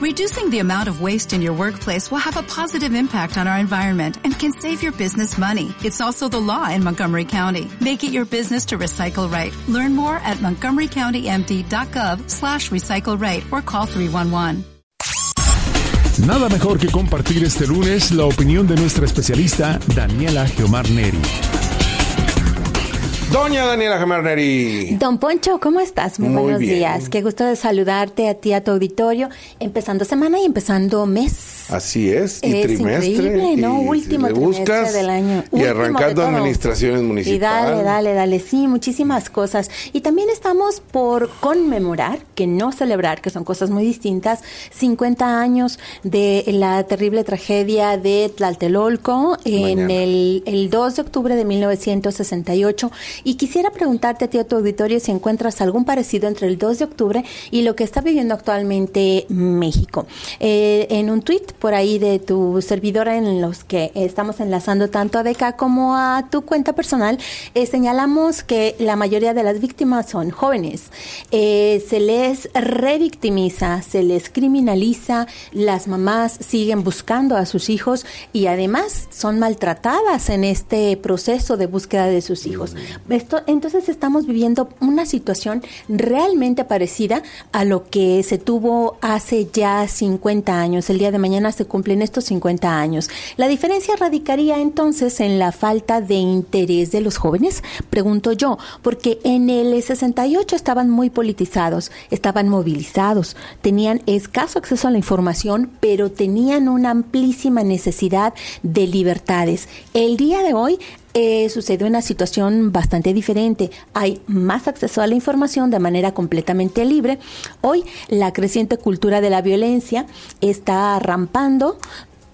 Reducing the amount of waste in your workplace will have a positive impact on our environment and can save your business money. It's also the law in Montgomery County. Make it your business to recycle right. Learn more at montgomerycountymd.gov slash recycle right or call 311. Nada mejor que compartir este lunes la opinión de nuestra especialista Daniela Geomar Neri. Doña Daniela Gemarneri. Don Poncho, ¿cómo estás? Muy, Muy buenos bien. días. Qué gusto de saludarte a ti, a tu auditorio, empezando semana y empezando mes. Así es, y Es trimestre. increíble, ¿no? y Último le buscas, del año. Y Último arrancando administraciones Y municipales. dale, dale, dale, sí, muchísimas cosas. Y también estamos por conmemorar, que no celebrar, que son cosas muy distintas, 50 años de la terrible tragedia de Tlatelolco en el, el 2 de octubre de 1968. Y quisiera preguntarte a ti, a tu auditorio, si encuentras algún parecido entre el 2 de octubre y lo que está viviendo actualmente México. Eh, en un tuit por ahí de tu servidora en los que estamos enlazando tanto a DECA como a tu cuenta personal, eh, señalamos que la mayoría de las víctimas son jóvenes. Eh, se les revictimiza, se les criminaliza, las mamás siguen buscando a sus hijos y además son maltratadas en este proceso de búsqueda de sus hijos. Esto, entonces estamos viviendo una situación realmente parecida a lo que se tuvo hace ya 50 años. El día de mañana se cumplen estos 50 años. La diferencia radicaría entonces en la falta de interés de los jóvenes, pregunto yo, porque en el 68 estaban muy politizados, estaban movilizados, tenían escaso acceso a la información, pero tenían una amplísima necesidad de libertades. El día de hoy eh, sucede una situación bastante diferente. Hay más acceso a la información de manera completamente libre. Hoy la creciente cultura de la violencia está rampando.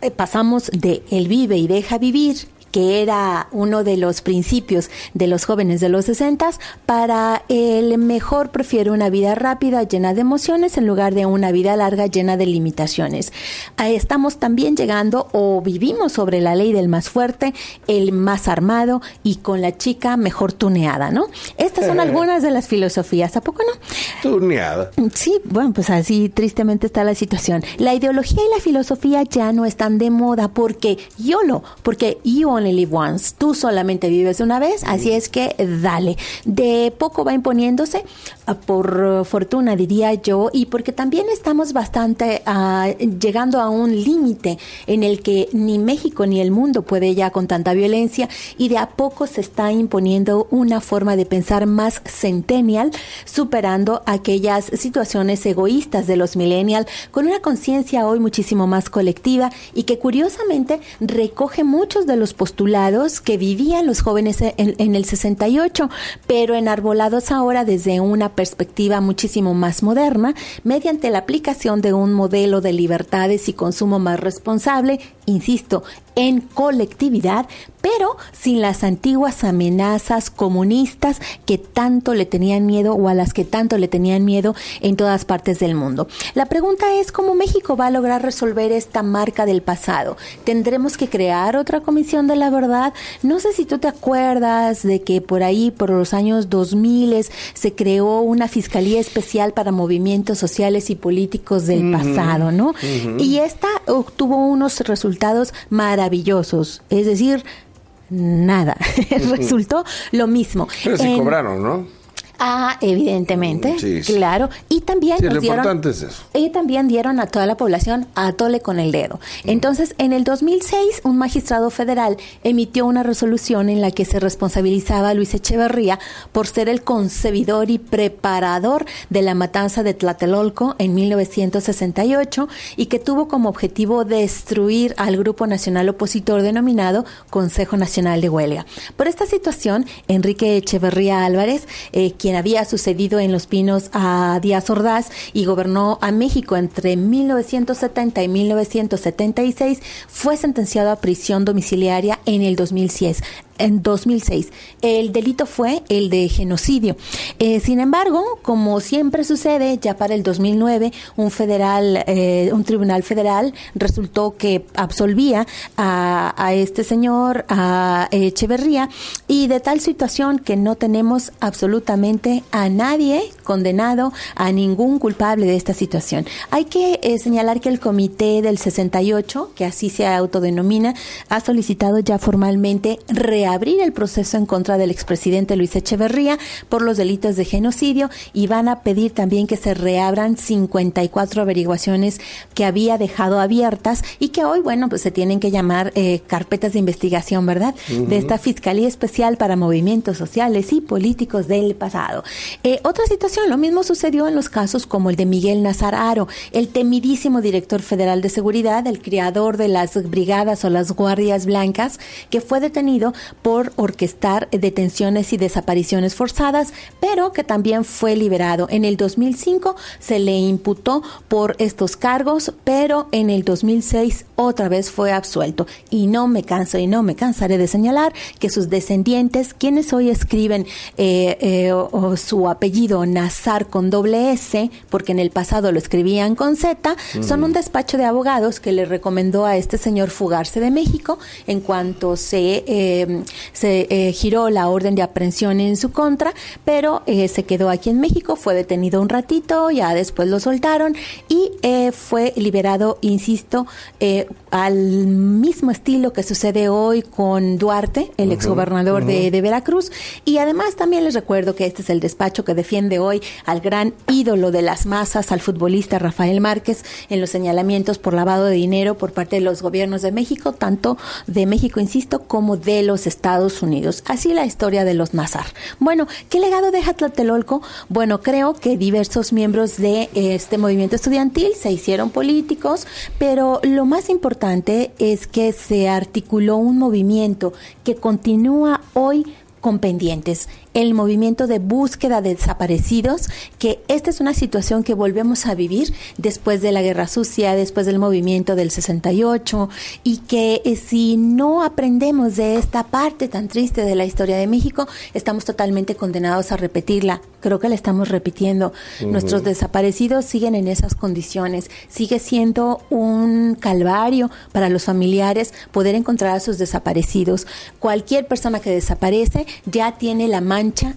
Eh, pasamos de el vive y deja vivir que era uno de los principios de los jóvenes de los 60 para el mejor prefiere una vida rápida llena de emociones en lugar de una vida larga llena de limitaciones. Estamos también llegando o vivimos sobre la ley del más fuerte, el más armado y con la chica mejor tuneada, ¿no? Estas son algunas de las filosofías, ¿a poco no? Turneada. Sí, bueno, pues así tristemente está la situación. La ideología y la filosofía ya no están de moda porque YOLO, porque you only live once, tú solamente vives una vez, así es que dale. De poco va imponiéndose, ah, por fortuna diría yo, y porque también estamos bastante ah, llegando a un límite en el que ni México ni el mundo puede ya con tanta violencia y de a poco se está imponiendo una forma de pensar más centennial, superando aquellas situaciones egoístas de los millennials con una conciencia hoy muchísimo más colectiva y que curiosamente recoge muchos de los postulados que vivían los jóvenes en, en el 68, pero enarbolados ahora desde una perspectiva muchísimo más moderna, mediante la aplicación de un modelo de libertades y consumo más responsable, insisto, en colectividad, pero sin las antiguas amenazas comunistas que tanto le tenían miedo o a las que tanto le tenían miedo en todas partes del mundo. La pregunta es cómo México va a lograr resolver esta marca del pasado. ¿Tendremos que crear otra comisión de la verdad? No sé si tú te acuerdas de que por ahí, por los años 2000, se creó una fiscalía especial para movimientos sociales y políticos del pasado, ¿no? Y esta obtuvo unos resultados maravillosos, es decir, nada. Resultó lo mismo. Pero sí En- cobraron, ¿no? Ah, evidentemente, Mm, sí, sí. claro. Y también Sí, nos dieron, importante es eso. y también dieron a toda la población a tole con el dedo. Entonces, en el 2006, un magistrado federal emitió una resolución en la que se responsabilizaba a Luis Echeverría por ser el concebidor y preparador de la matanza de Tlatelolco en 1968 y que tuvo como objetivo destruir al grupo nacional opositor denominado Consejo Nacional de Huelga. Por esta situación, Enrique Echeverría Álvarez, eh, quien había sucedido en Los Pinos a Díaz Ordaz y gobernó a México entre 1970 y 1976, fue sentenciado a prisión domiciliaria en el 2010. En 2006. El delito fue el de genocidio. Eh, sin embargo, como siempre sucede, ya para el 2009, un federal, eh, un tribunal federal resultó que absolvía a, este señor, a Echeverría, y de tal situación que no tenemos absolutamente a nadie condenado, a ningún culpable de esta situación. Hay que eh, señalar que el comité del 68, que así se autodenomina, ha solicitado ya formalmente reabrir el proceso en contra del expresidente Luis Echeverría por los delitos de genocidio y van a pedir también que se reabran 54 averiguaciones que había dejado abiertas y que hoy, bueno, pues se tienen que llamar eh, carpetas de investigación, ¿verdad? De esta Fiscalía Especial para Movimientos Sociales y Políticos del pasado. Eh, otra situación, lo mismo sucedió en los casos como el de Miguel Nazararo, el temidísimo director federal de seguridad, el creador de las brigadas o las guardias blancas, que fue detenido por orquestar detenciones y desapariciones forzadas, pero que también fue liberado. En el 2005 se le imputó por estos cargos, pero en el 2006 otra vez fue absuelto. Y no me canso y no me cansaré de señalar que sus descendientes, quienes hoy escriben eh, eh, su apellido Nazar con doble S, porque en el pasado lo escribían con Z, son un despacho de abogados que le recomendó a este señor fugarse de México en cuanto se, eh, se eh, giró la orden de aprehensión en su contra, pero eh, se quedó aquí en México, fue detenido un ratito, ya después lo soltaron y fue liberado, insisto, al mismo estilo que sucede hoy con Duarte, el exgobernador de, de Veracruz. Y además también les recuerdo que este es el despacho que defiende hoy al gran ídolo de las masas, al futbolista Rafael Márquez, en los señalamientos por lavado de dinero por parte de los gobiernos de México, tanto de México, insisto, como de los Estados Unidos. Así la historia de los Nazar. Bueno, ¿qué legado deja Tlatelolco? Bueno, creo que diversos miembros de este movimiento estudiantil se hicieron políticos, pero lo más importante es que se articuló un movimiento que continúa hoy con pendientes el movimiento de búsqueda de desaparecidos, que esta es una situación que volvemos a vivir después de la guerra sucia, después del movimiento del 68, y que eh, si no aprendemos de esta parte tan triste de la historia de México, estamos totalmente condenados a repetirla. Creo que la estamos repitiendo. Nuestros desaparecidos siguen en esas condiciones. Sigue siendo un calvario para los familiares poder encontrar a sus desaparecidos. Cualquier persona que desaparece ya tiene la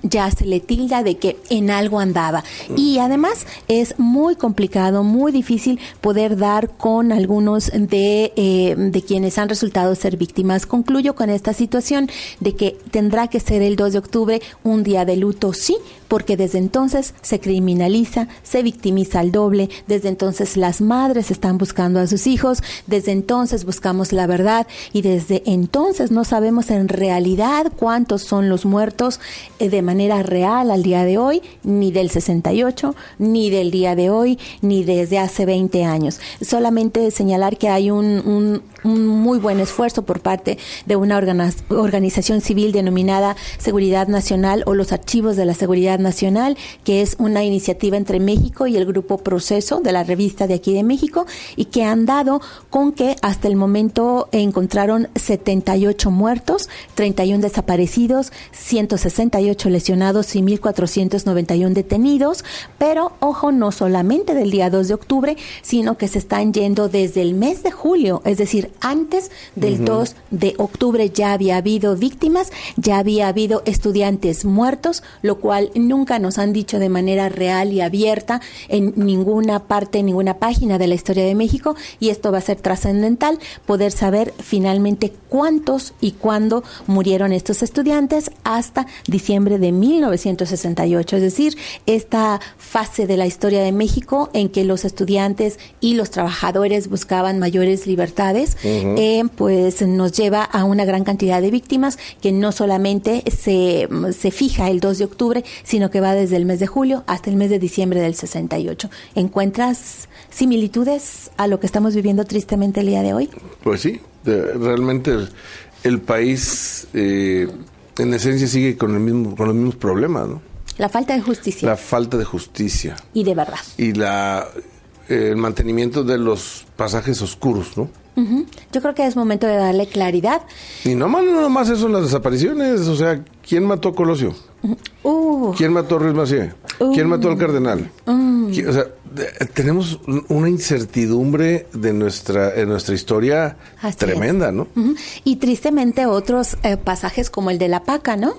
ya se le tilda de que en algo andaba. Y además es muy complicado, muy difícil poder dar con algunos de, eh, de quienes han resultado ser víctimas. Concluyo con esta situación de que tendrá que ser el 2 de octubre un día de luto, sí, porque desde entonces se criminaliza, se victimiza al doble, desde entonces las madres están buscando a sus hijos, desde entonces buscamos la verdad y desde entonces no sabemos en realidad cuántos son los muertos de manera real al día de hoy, ni del 68, ni del día de hoy, ni desde hace 20 años. Solamente señalar que hay un, muy buen esfuerzo por parte de una organización civil denominada Seguridad Nacional o los Archivos de la Seguridad Nacional, que es una iniciativa entre México y el Grupo Proceso de la revista de aquí de México y que han dado con que hasta el momento encontraron 78 muertos, 31 desaparecidos, 168 lesionados y 1.491 detenidos, pero ojo, no solamente del día 2 de octubre, sino que se están yendo desde el mes de julio, es decir, antes del 2 de octubre ya había habido víctimas, ya había habido estudiantes muertos, lo cual nunca nos han dicho de manera real y abierta en ninguna parte, en ninguna página de la historia de México y esto va a ser trascendental poder saber finalmente cuántos y cuándo murieron estos estudiantes hasta diciembre de 1968, es decir, esta fase de la historia de México en que los estudiantes y los trabajadores buscaban mayores libertades, eh, pues nos lleva a una gran cantidad de víctimas que no solamente se, se fija el 2 de octubre, sino que va desde el mes de julio hasta el mes de diciembre del 68. ¿Encuentras similitudes a lo que estamos viviendo tristemente el día de hoy? Pues sí, realmente el, país eh, en esencia sigue con, el mismo, con los mismos problemas, ¿no? La falta de justicia. La falta de justicia. Y de verdad. Y la, el mantenimiento de los pasajes oscuros, ¿no? Yo creo que es momento de darle claridad. Y no más, no más eso en las desapariciones. O sea, ¿quién mató a Colosio? Uh, ¿Quién mató a Ruiz Macié? ¿Quién mató al cardenal? ¿Qui- O sea, tenemos un- una incertidumbre de nuestra, en nuestra historia Así tremenda, ¿no? Y tristemente otros eh, pasajes como el de la paca, ¿no?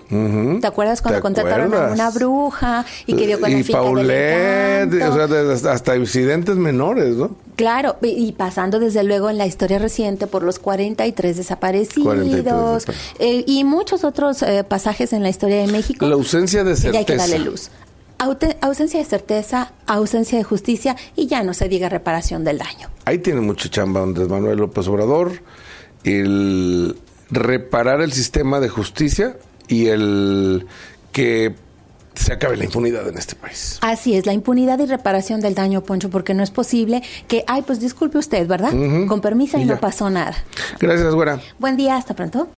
¿Te acuerdas cuando ¿Te contrataron a una bruja y que dio con la y del Paulette, encanto? o sea, de- hasta, incidentes menores, ¿no? Claro, y- y pasando desde luego en la historia reciente por los 43 desaparecidos 43 desaparecidos. eh, y muchos otros eh, pasajes en la historia de México. La ausencia de que ya hay que certeza. darle luz. Ausencia de certeza, ausencia de justicia y ya no se diga reparación del daño. Ahí tiene mucha chamba Andrés Manuel López Obrador, el reparar el sistema de justicia y el que se acabe la impunidad en este país. Así es, la impunidad y reparación del daño, Poncho, porque no es posible que, ay, pues disculpe usted, ¿verdad? Con permiso y, Y no pasó nada. Gracias, güera. Buen día, hasta pronto.